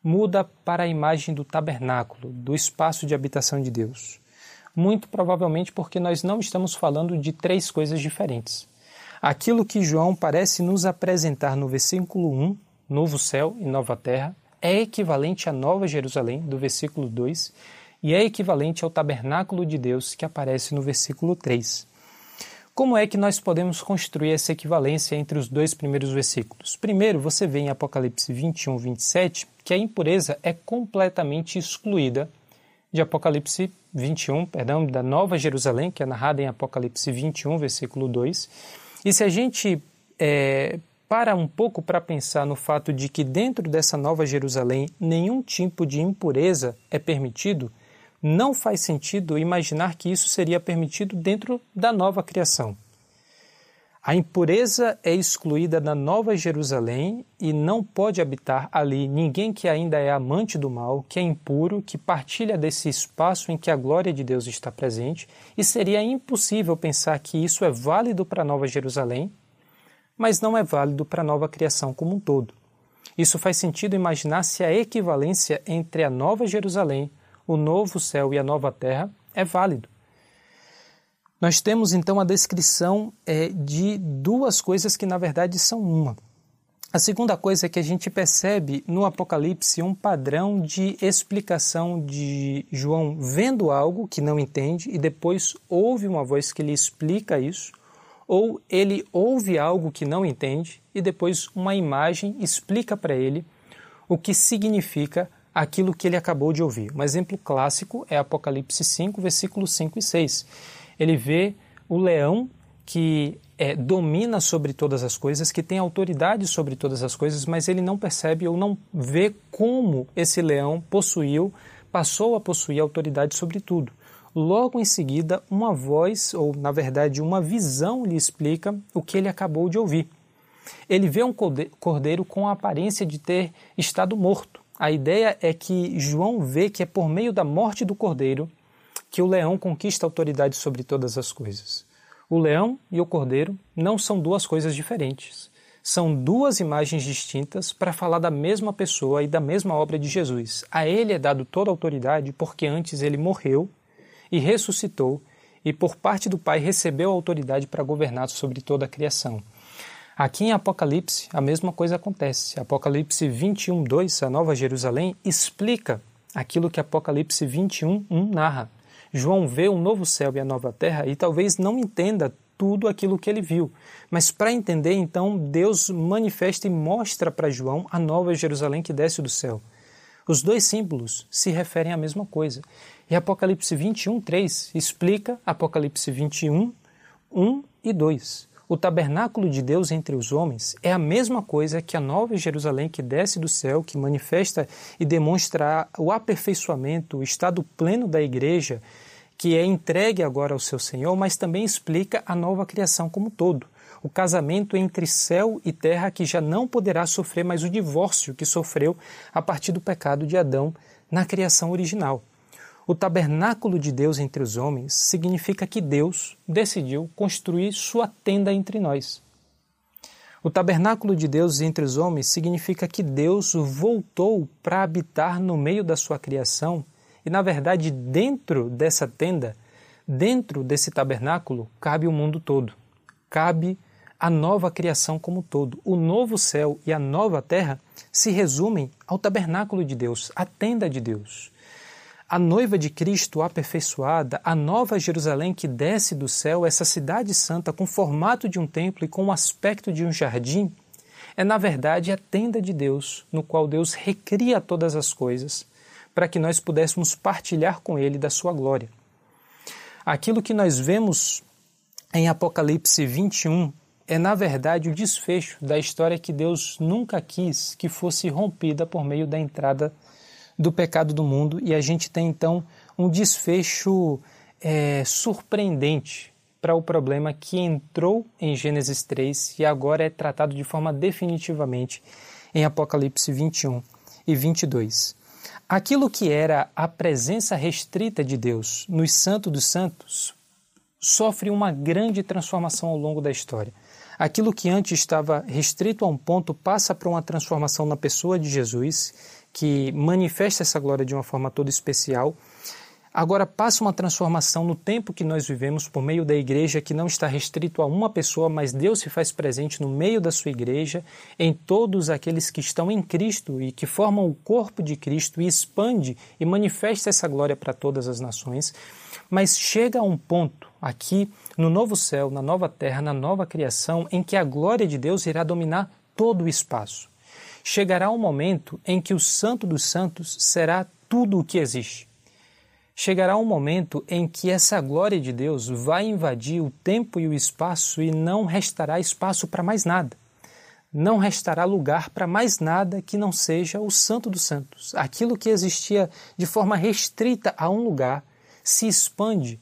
muda para a imagem do tabernáculo, do espaço de habitação de Deus? Muito provavelmente porque nós não estamos falando de três coisas diferentes. Aquilo que João parece nos apresentar no versículo 1, novo céu e nova terra, é equivalente à nova Jerusalém, do versículo 2, e é equivalente ao tabernáculo de Deus que aparece no versículo 3. Como é que nós podemos construir essa equivalência entre os dois primeiros versículos? Primeiro, você vê em Apocalipse 21, 27 que a impureza é completamente excluída de Apocalipse 21, perdão, da Nova Jerusalém, que é narrada em Apocalipse 21, versículo 2. E se a gente é, para um pouco para pensar no fato de que dentro dessa Nova Jerusalém nenhum tipo de impureza é permitido, não faz sentido imaginar que isso seria permitido dentro da nova criação. A impureza é excluída da Nova Jerusalém e não pode habitar ali ninguém que ainda é amante do mal, que é impuro, que partilha desse espaço em que a glória de Deus está presente, e seria impossível pensar que isso é válido para a Nova Jerusalém, mas não é válido para a nova criação como um todo. Isso faz sentido imaginar se a equivalência entre a Nova Jerusalém o novo céu e a nova terra é válido. Nós temos então a descrição é, de duas coisas que na verdade são uma. A segunda coisa é que a gente percebe no Apocalipse um padrão de explicação de João vendo algo que não entende e depois ouve uma voz que lhe explica isso, ou ele ouve algo que não entende e depois uma imagem explica para ele o que significa aquilo que ele acabou de ouvir. Um exemplo clássico é Apocalipse 5, versículos 5 e 6. Ele vê o leão que é, domina sobre todas as coisas, que tem autoridade sobre todas as coisas, mas ele não percebe ou não vê como esse leão possuiu, passou a possuir autoridade sobre tudo. Logo em seguida, uma voz, ou na verdade uma visão, lhe explica o que ele acabou de ouvir. Ele vê um cordeiro com a aparência de ter estado morto. A ideia é que João vê que é por meio da morte do cordeiro que o leão conquista autoridade sobre todas as coisas. O leão e o cordeiro não são duas coisas diferentes. São duas imagens distintas para falar da mesma pessoa e da mesma obra de Jesus. A ele é dado toda a autoridade porque antes ele morreu e ressuscitou e por parte do Pai recebeu autoridade para governar sobre toda a criação. Aqui em Apocalipse, a mesma coisa acontece. Apocalipse 21, 2, a Nova Jerusalém, explica aquilo que Apocalipse 21, 1 narra. João vê o novo céu e a nova terra e talvez não entenda tudo aquilo que ele viu. Mas para entender, então, Deus manifesta e mostra para João a nova Jerusalém que desce do céu. Os dois símbolos se referem à mesma coisa. E Apocalipse 21, 3 explica Apocalipse 21, 1 e 2. O tabernáculo de Deus entre os homens é a mesma coisa que a nova Jerusalém que desce do céu, que manifesta e demonstra o aperfeiçoamento, o estado pleno da igreja, que é entregue agora ao seu Senhor, mas também explica a nova criação como um todo o casamento entre céu e terra que já não poderá sofrer mais o divórcio que sofreu a partir do pecado de Adão na criação original. O tabernáculo de Deus entre os homens significa que Deus decidiu construir sua tenda entre nós. O tabernáculo de Deus entre os homens significa que Deus voltou para habitar no meio da sua criação e, na verdade, dentro dessa tenda, dentro desse tabernáculo, cabe o mundo todo. Cabe a nova criação como um todo. O novo céu e a nova terra se resumem ao tabernáculo de Deus, à tenda de Deus. A noiva de Cristo aperfeiçoada, a nova Jerusalém que desce do céu, essa cidade santa com formato de um templo e com o aspecto de um jardim, é na verdade a tenda de Deus, no qual Deus recria todas as coisas, para que nós pudéssemos partilhar com Ele da sua glória. Aquilo que nós vemos em Apocalipse 21 é, na verdade, o desfecho da história que Deus nunca quis que fosse rompida por meio da entrada do pecado do mundo. E a gente tem, então, um desfecho é, surpreendente para o problema que entrou em Gênesis 3 e agora é tratado de forma definitivamente em Apocalipse 21 e 22. Aquilo que era a presença restrita de Deus nos Santos dos Santos sofre uma grande transformação ao longo da história. Aquilo que antes estava restrito a um ponto passa para uma transformação na pessoa de Jesus, que manifesta essa glória de uma forma toda especial. Agora passa uma transformação no tempo que nós vivemos por meio da igreja, que não está restrito a uma pessoa, mas Deus se faz presente no meio da sua igreja, em todos aqueles que estão em Cristo e que formam o corpo de Cristo e expande e manifesta essa glória para todas as nações. Mas chega a um ponto aqui no novo céu, na nova terra, na nova criação, em que a glória de Deus irá dominar todo o espaço. Chegará um momento em que o Santo dos Santos será tudo o que existe. Chegará um momento em que essa glória de Deus vai invadir o tempo e o espaço e não restará espaço para mais nada. Não restará lugar para mais nada que não seja o Santo dos Santos. Aquilo que existia de forma restrita a um lugar se expande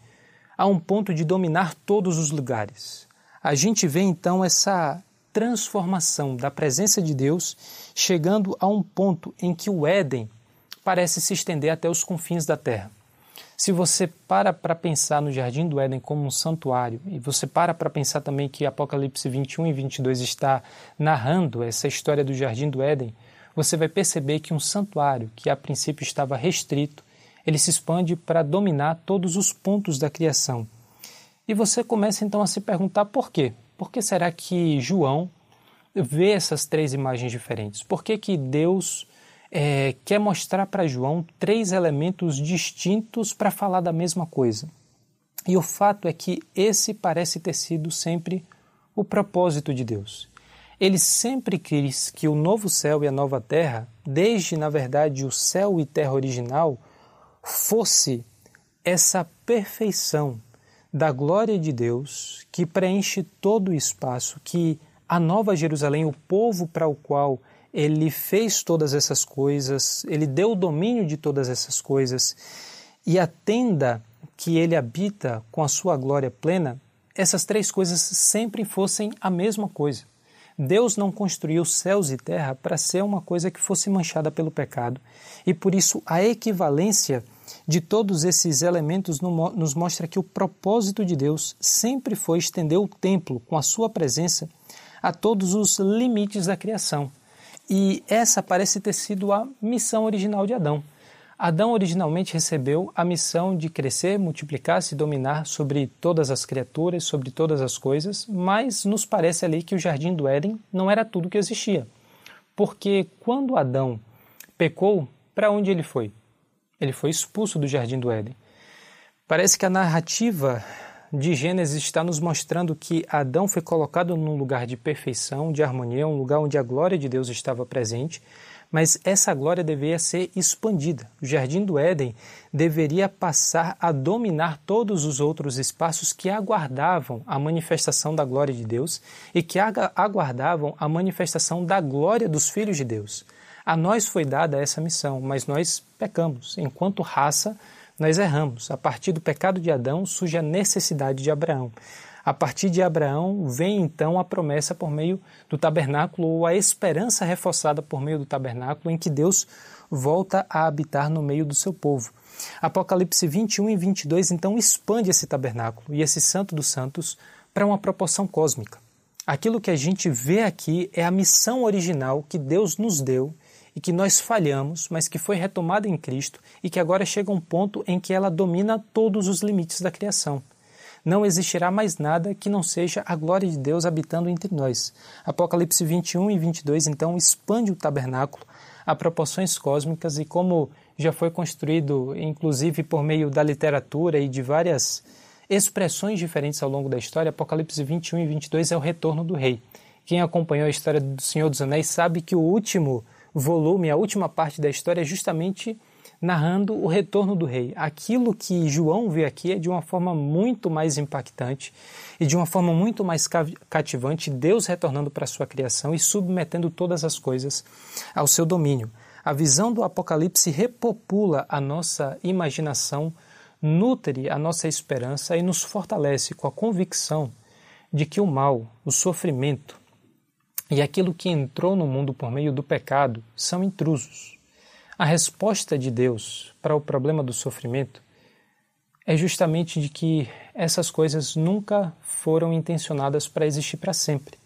a um ponto de dominar todos os lugares. A gente vê então essa transformação da presença de Deus chegando a um ponto em que o Éden parece se estender até os confins da terra. Se você para para pensar no Jardim do Éden como um santuário, e você para para pensar também que Apocalipse 21 e 22 está narrando essa história do Jardim do Éden, você vai perceber que um santuário que a princípio estava restrito ele se expande para dominar todos os pontos da criação. E você começa então a se perguntar por quê? Por que será que João vê essas três imagens diferentes? Por que, que Deus é, quer mostrar para João três elementos distintos para falar da mesma coisa? E o fato é que esse parece ter sido sempre o propósito de Deus. Ele sempre quis que o novo céu e a nova terra, desde na verdade o céu e terra original, fosse essa perfeição da glória de Deus que preenche todo o espaço, que a Nova Jerusalém, o povo para o qual ele fez todas essas coisas, ele deu o domínio de todas essas coisas, e a tenda que ele habita com a sua glória plena, essas três coisas sempre fossem a mesma coisa. Deus não construiu céus e terra para ser uma coisa que fosse manchada pelo pecado. E por isso a equivalência de todos esses elementos nos mostra que o propósito de Deus sempre foi estender o templo com a sua presença a todos os limites da criação. E essa parece ter sido a missão original de Adão. Adão originalmente recebeu a missão de crescer, multiplicar-se e dominar sobre todas as criaturas, sobre todas as coisas, mas nos parece ali que o jardim do Éden não era tudo que existia. Porque quando Adão pecou, para onde ele foi? Ele foi expulso do jardim do Éden. Parece que a narrativa de Gênesis está nos mostrando que Adão foi colocado num lugar de perfeição, de harmonia, um lugar onde a glória de Deus estava presente, mas essa glória deveria ser expandida. O jardim do Éden deveria passar a dominar todos os outros espaços que aguardavam a manifestação da glória de Deus e que aguardavam a manifestação da glória dos filhos de Deus. A nós foi dada essa missão, mas nós pecamos. Enquanto raça, nós erramos. A partir do pecado de Adão surge a necessidade de Abraão. A partir de Abraão vem então a promessa por meio do tabernáculo ou a esperança reforçada por meio do tabernáculo em que Deus volta a habitar no meio do seu povo. Apocalipse 21 e 22 então expande esse tabernáculo e esse santo dos santos para uma proporção cósmica. Aquilo que a gente vê aqui é a missão original que Deus nos deu e que nós falhamos, mas que foi retomada em Cristo e que agora chega um ponto em que ela domina todos os limites da criação. Não existirá mais nada que não seja a glória de Deus habitando entre nós. Apocalipse 21 e 22 então expande o tabernáculo a proporções cósmicas e como já foi construído inclusive por meio da literatura e de várias expressões diferentes ao longo da história, Apocalipse 21 e 22 é o retorno do rei. Quem acompanhou a história do Senhor dos Anéis sabe que o último volume, a última parte da história, é justamente narrando o retorno do rei. Aquilo que João vê aqui é de uma forma muito mais impactante e de uma forma muito mais cativante, Deus retornando para a sua criação e submetendo todas as coisas ao seu domínio. A visão do Apocalipse repopula a nossa imaginação, nutre a nossa esperança e nos fortalece com a convicção de que o mal, o sofrimento, e aquilo que entrou no mundo por meio do pecado são intrusos. A resposta de Deus para o problema do sofrimento é justamente de que essas coisas nunca foram intencionadas para existir para sempre.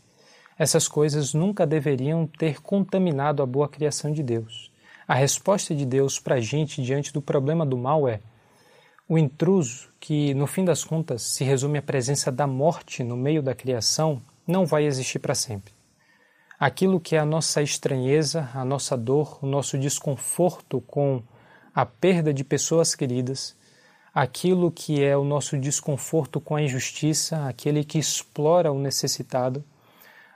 Essas coisas nunca deveriam ter contaminado a boa criação de Deus. A resposta de Deus para a gente diante do problema do mal é o intruso, que no fim das contas se resume à presença da morte no meio da criação, não vai existir para sempre aquilo que é a nossa estranheza, a nossa dor, o nosso desconforto com a perda de pessoas queridas, aquilo que é o nosso desconforto com a injustiça, aquele que explora o necessitado,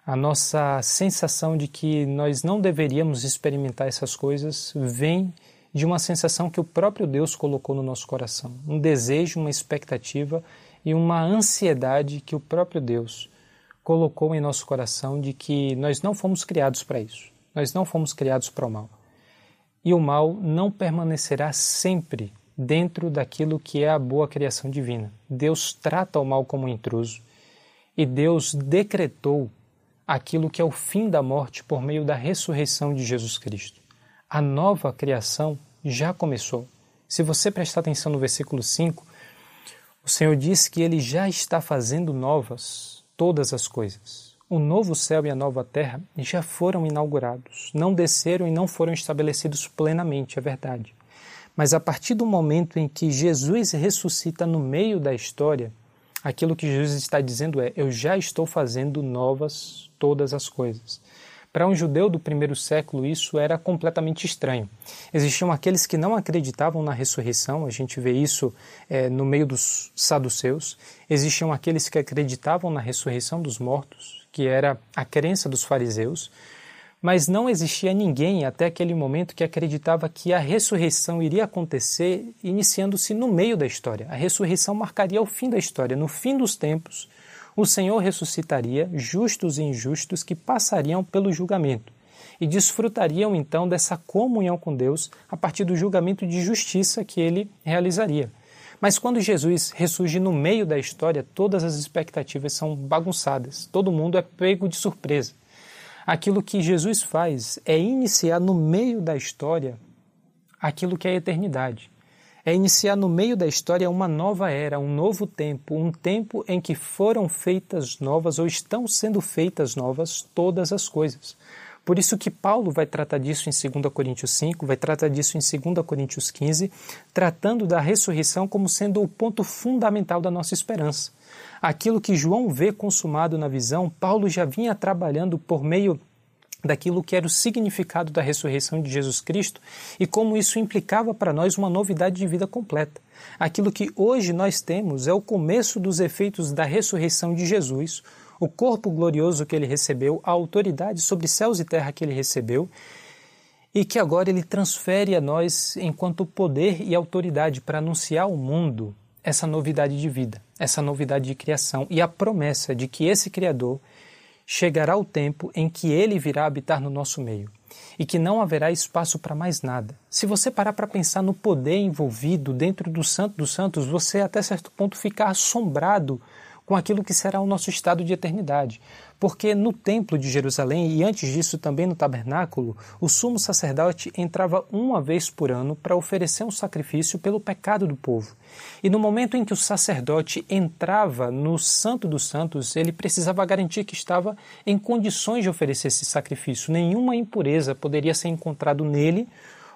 a nossa sensação de que nós não deveríamos experimentar essas coisas vem de uma sensação que o próprio Deus colocou no nosso coração, um desejo, uma expectativa e uma ansiedade que o próprio Deus colocou em nosso coração de que nós não fomos criados para isso. Nós não fomos criados para o mal. E o mal não permanecerá sempre dentro daquilo que é a boa criação divina. Deus trata o mal como um intruso e Deus decretou aquilo que é o fim da morte por meio da ressurreição de Jesus Cristo. A nova criação já começou. Se você prestar atenção no versículo 5, o Senhor diz que ele já está fazendo novas todas as coisas. O novo céu e a nova terra já foram inaugurados, não desceram e não foram estabelecidos plenamente, é verdade. Mas a partir do momento em que Jesus ressuscita no meio da história, aquilo que Jesus está dizendo é: Eu já estou fazendo novas todas as coisas. Para um judeu do primeiro século, isso era completamente estranho. Existiam aqueles que não acreditavam na ressurreição, a gente vê isso é, no meio dos saduceus. Existiam aqueles que acreditavam na ressurreição dos mortos, que era a crença dos fariseus. Mas não existia ninguém até aquele momento que acreditava que a ressurreição iria acontecer iniciando-se no meio da história. A ressurreição marcaria o fim da história. No fim dos tempos, o Senhor ressuscitaria justos e injustos que passariam pelo julgamento e desfrutariam então dessa comunhão com Deus a partir do julgamento de justiça que ele realizaria. Mas quando Jesus ressurge no meio da história, todas as expectativas são bagunçadas, todo mundo é pego de surpresa. Aquilo que Jesus faz é iniciar no meio da história aquilo que é a eternidade é iniciar no meio da história uma nova era, um novo tempo, um tempo em que foram feitas novas ou estão sendo feitas novas todas as coisas. Por isso que Paulo vai tratar disso em 2 Coríntios 5, vai tratar disso em 2 Coríntios 15, tratando da ressurreição como sendo o ponto fundamental da nossa esperança. Aquilo que João vê consumado na visão, Paulo já vinha trabalhando por meio daquilo que era o significado da ressurreição de Jesus Cristo e como isso implicava para nós uma novidade de vida completa. Aquilo que hoje nós temos é o começo dos efeitos da ressurreição de Jesus, o corpo glorioso que ele recebeu, a autoridade sobre céus e terra que ele recebeu, e que agora ele transfere a nós enquanto poder e autoridade para anunciar ao mundo essa novidade de vida, essa novidade de criação e a promessa de que esse Criador chegará o tempo em que ele virá habitar no nosso meio e que não haverá espaço para mais nada. Se você parar para pensar no poder envolvido dentro do Santo dos Santos, você até certo ponto fica assombrado com aquilo que será o nosso estado de eternidade. Porque no Templo de Jerusalém e antes disso também no tabernáculo, o sumo sacerdote entrava uma vez por ano para oferecer um sacrifício pelo pecado do povo. E no momento em que o sacerdote entrava no Santo dos Santos, ele precisava garantir que estava em condições de oferecer esse sacrifício. Nenhuma impureza poderia ser encontrado nele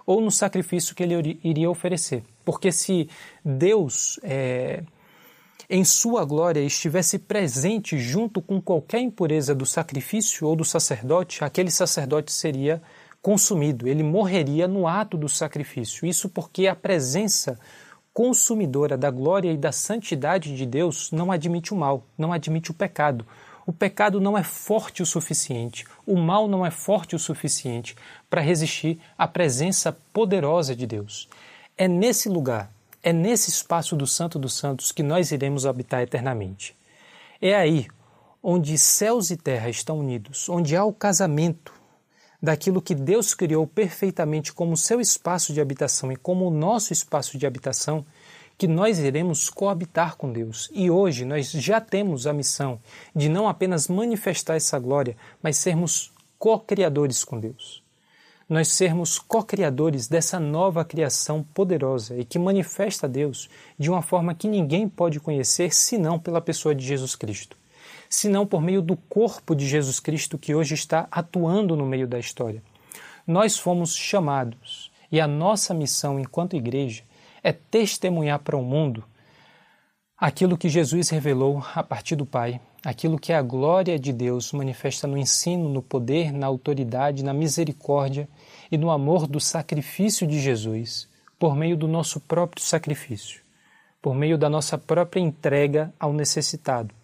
ou no sacrifício que ele iria oferecer. Porque se Deus. É, em sua glória estivesse presente junto com qualquer impureza do sacrifício ou do sacerdote, aquele sacerdote seria consumido, ele morreria no ato do sacrifício. Isso porque a presença consumidora da glória e da santidade de Deus não admite o mal, não admite o pecado. O pecado não é forte o suficiente, o mal não é forte o suficiente para resistir à presença poderosa de Deus. É nesse lugar é nesse espaço do Santo dos Santos que nós iremos habitar eternamente. É aí onde céus e terra estão unidos, onde há o casamento daquilo que Deus criou perfeitamente como seu espaço de habitação e como o nosso espaço de habitação, que nós iremos coabitar com Deus. E hoje nós já temos a missão de não apenas manifestar essa glória, mas sermos co-criadores com Deus nós sermos co-criadores dessa nova criação poderosa e que manifesta Deus de uma forma que ninguém pode conhecer senão pela pessoa de Jesus Cristo, senão por meio do corpo de Jesus Cristo que hoje está atuando no meio da história. Nós fomos chamados e a nossa missão enquanto igreja é testemunhar para o mundo aquilo que Jesus revelou a partir do Pai aquilo que a glória de Deus manifesta no ensino, no poder, na autoridade, na misericórdia e no amor do sacrifício de Jesus, por meio do nosso próprio sacrifício, por meio da nossa própria entrega ao necessitado,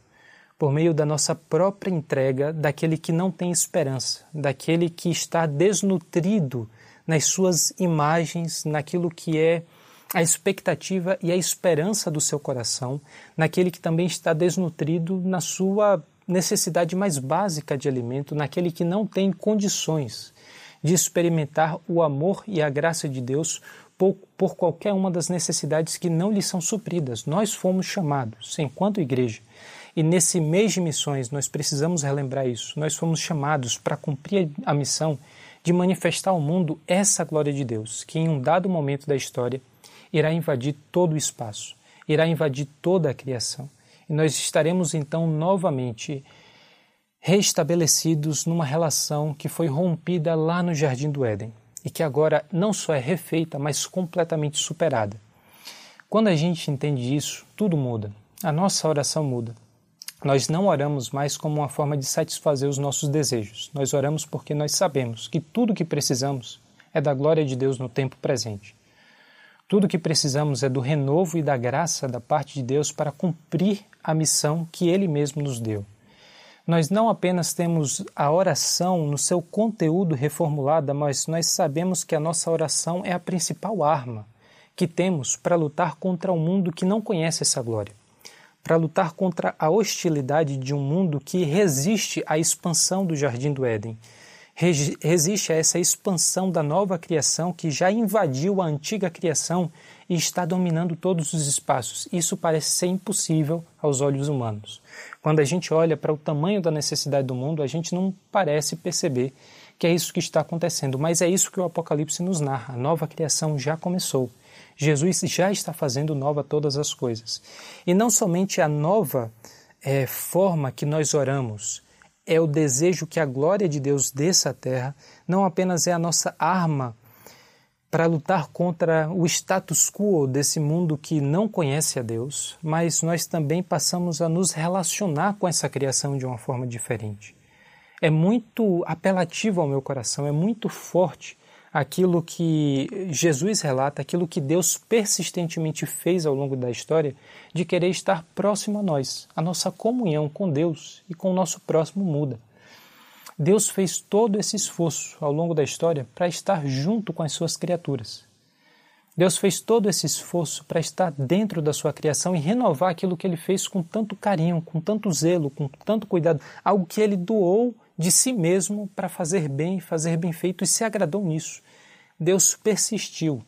por meio da nossa própria entrega daquele que não tem esperança, daquele que está desnutrido nas suas imagens, naquilo que é a expectativa e a esperança do seu coração naquele que também está desnutrido na sua necessidade mais básica de alimento, naquele que não tem condições de experimentar o amor e a graça de Deus por, por qualquer uma das necessidades que não lhe são supridas. Nós fomos chamados, enquanto igreja, e nesse mês de missões nós precisamos relembrar isso. Nós fomos chamados para cumprir a missão de manifestar ao mundo essa glória de Deus, que em um dado momento da história irá invadir todo o espaço, irá invadir toda a criação. E nós estaremos então novamente restabelecidos numa relação que foi rompida lá no Jardim do Éden e que agora não só é refeita, mas completamente superada. Quando a gente entende isso, tudo muda. A nossa oração muda. Nós não oramos mais como uma forma de satisfazer os nossos desejos. Nós oramos porque nós sabemos que tudo o que precisamos é da glória de Deus no tempo presente. Tudo o que precisamos é do renovo e da graça da parte de Deus para cumprir a missão que Ele mesmo nos deu. Nós não apenas temos a oração no seu conteúdo reformulada, mas nós sabemos que a nossa oração é a principal arma que temos para lutar contra um mundo que não conhece essa glória, para lutar contra a hostilidade de um mundo que resiste à expansão do jardim do Éden resiste a essa expansão da nova criação que já invadiu a antiga criação e está dominando todos os espaços. Isso parece ser impossível aos olhos humanos. Quando a gente olha para o tamanho da necessidade do mundo, a gente não parece perceber que é isso que está acontecendo, mas é isso que o Apocalipse nos narra. A nova criação já começou. Jesus já está fazendo nova todas as coisas. E não somente a nova é, forma que nós oramos, é o desejo que a glória de Deus desça à terra, não apenas é a nossa arma para lutar contra o status quo desse mundo que não conhece a Deus, mas nós também passamos a nos relacionar com essa criação de uma forma diferente. É muito apelativo ao meu coração, é muito forte aquilo que Jesus relata, aquilo que Deus persistentemente fez ao longo da história, de querer estar próximo a nós. A nossa comunhão com Deus e com o nosso próximo muda. Deus fez todo esse esforço ao longo da história para estar junto com as suas criaturas. Deus fez todo esse esforço para estar dentro da sua criação e renovar aquilo que ele fez com tanto carinho, com tanto zelo, com tanto cuidado, algo que ele doou de si mesmo para fazer bem, fazer bem feito e se agradou nisso. Deus persistiu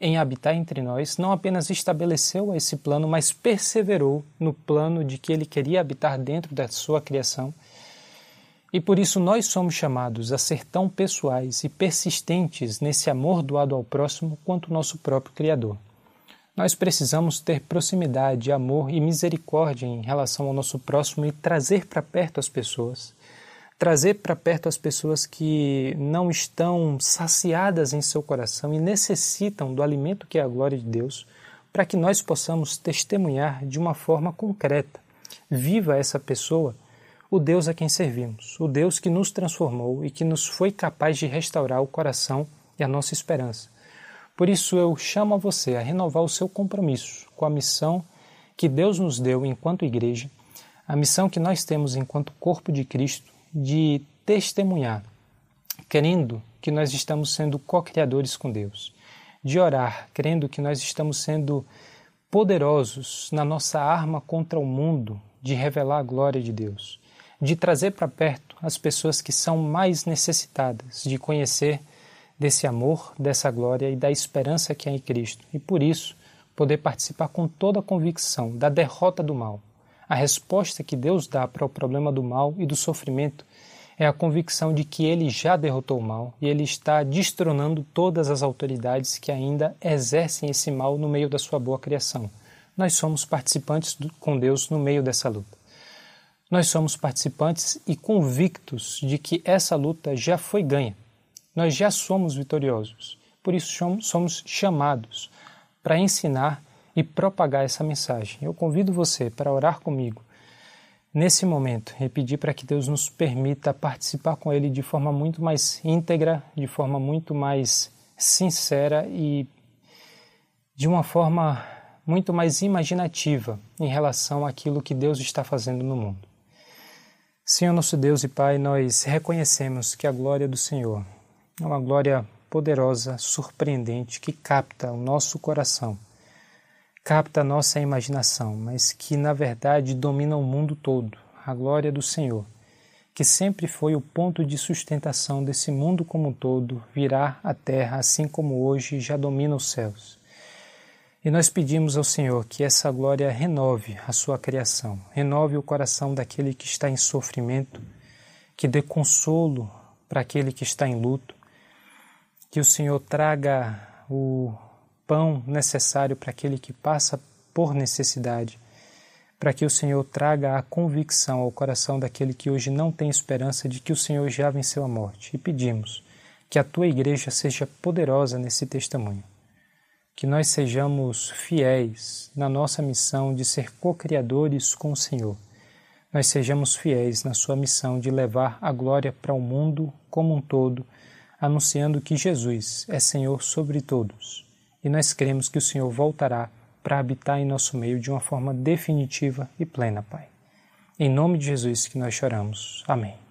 em habitar entre nós, não apenas estabeleceu esse plano, mas perseverou no plano de que ele queria habitar dentro da sua criação e por isso nós somos chamados a ser tão pessoais e persistentes nesse amor doado ao próximo quanto o nosso próprio Criador. Nós precisamos ter proximidade, amor e misericórdia em relação ao nosso próximo e trazer para perto as pessoas. Trazer para perto as pessoas que não estão saciadas em seu coração e necessitam do alimento que é a glória de Deus, para que nós possamos testemunhar de uma forma concreta. Viva essa pessoa o Deus a quem servimos, o Deus que nos transformou e que nos foi capaz de restaurar o coração e a nossa esperança. Por isso eu chamo a você a renovar o seu compromisso com a missão que Deus nos deu enquanto igreja, a missão que nós temos enquanto corpo de Cristo de testemunhar, crendo que nós estamos sendo co-criadores com Deus, de orar, crendo que nós estamos sendo poderosos na nossa arma contra o mundo de revelar a glória de Deus de trazer para perto as pessoas que são mais necessitadas de conhecer desse amor, dessa glória e da esperança que há em Cristo. E por isso, poder participar com toda a convicção da derrota do mal. A resposta que Deus dá para o problema do mal e do sofrimento é a convicção de que ele já derrotou o mal e ele está destronando todas as autoridades que ainda exercem esse mal no meio da sua boa criação. Nós somos participantes do, com Deus no meio dessa luta. Nós somos participantes e convictos de que essa luta já foi ganha. Nós já somos vitoriosos. Por isso somos chamados para ensinar e propagar essa mensagem. Eu convido você para orar comigo nesse momento e pedir para que Deus nos permita participar com Ele de forma muito mais íntegra, de forma muito mais sincera e de uma forma muito mais imaginativa em relação àquilo que Deus está fazendo no mundo. Senhor nosso Deus e Pai, nós reconhecemos que a glória do Senhor é uma glória poderosa, surpreendente, que capta o nosso coração, capta a nossa imaginação, mas que na verdade domina o mundo todo, a glória do Senhor, que sempre foi o ponto de sustentação desse mundo como um todo, virá à terra assim como hoje já domina os céus. E nós pedimos ao Senhor que essa glória renove a sua criação, renove o coração daquele que está em sofrimento, que dê consolo para aquele que está em luto, que o Senhor traga o pão necessário para aquele que passa por necessidade, para que o Senhor traga a convicção ao coração daquele que hoje não tem esperança de que o Senhor já venceu a morte. E pedimos que a tua igreja seja poderosa nesse testemunho que nós sejamos fiéis na nossa missão de ser co-criadores com o Senhor. Nós sejamos fiéis na sua missão de levar a glória para o mundo como um todo, anunciando que Jesus é Senhor sobre todos. E nós cremos que o Senhor voltará para habitar em nosso meio de uma forma definitiva e plena, Pai. Em nome de Jesus que nós choramos. Amém.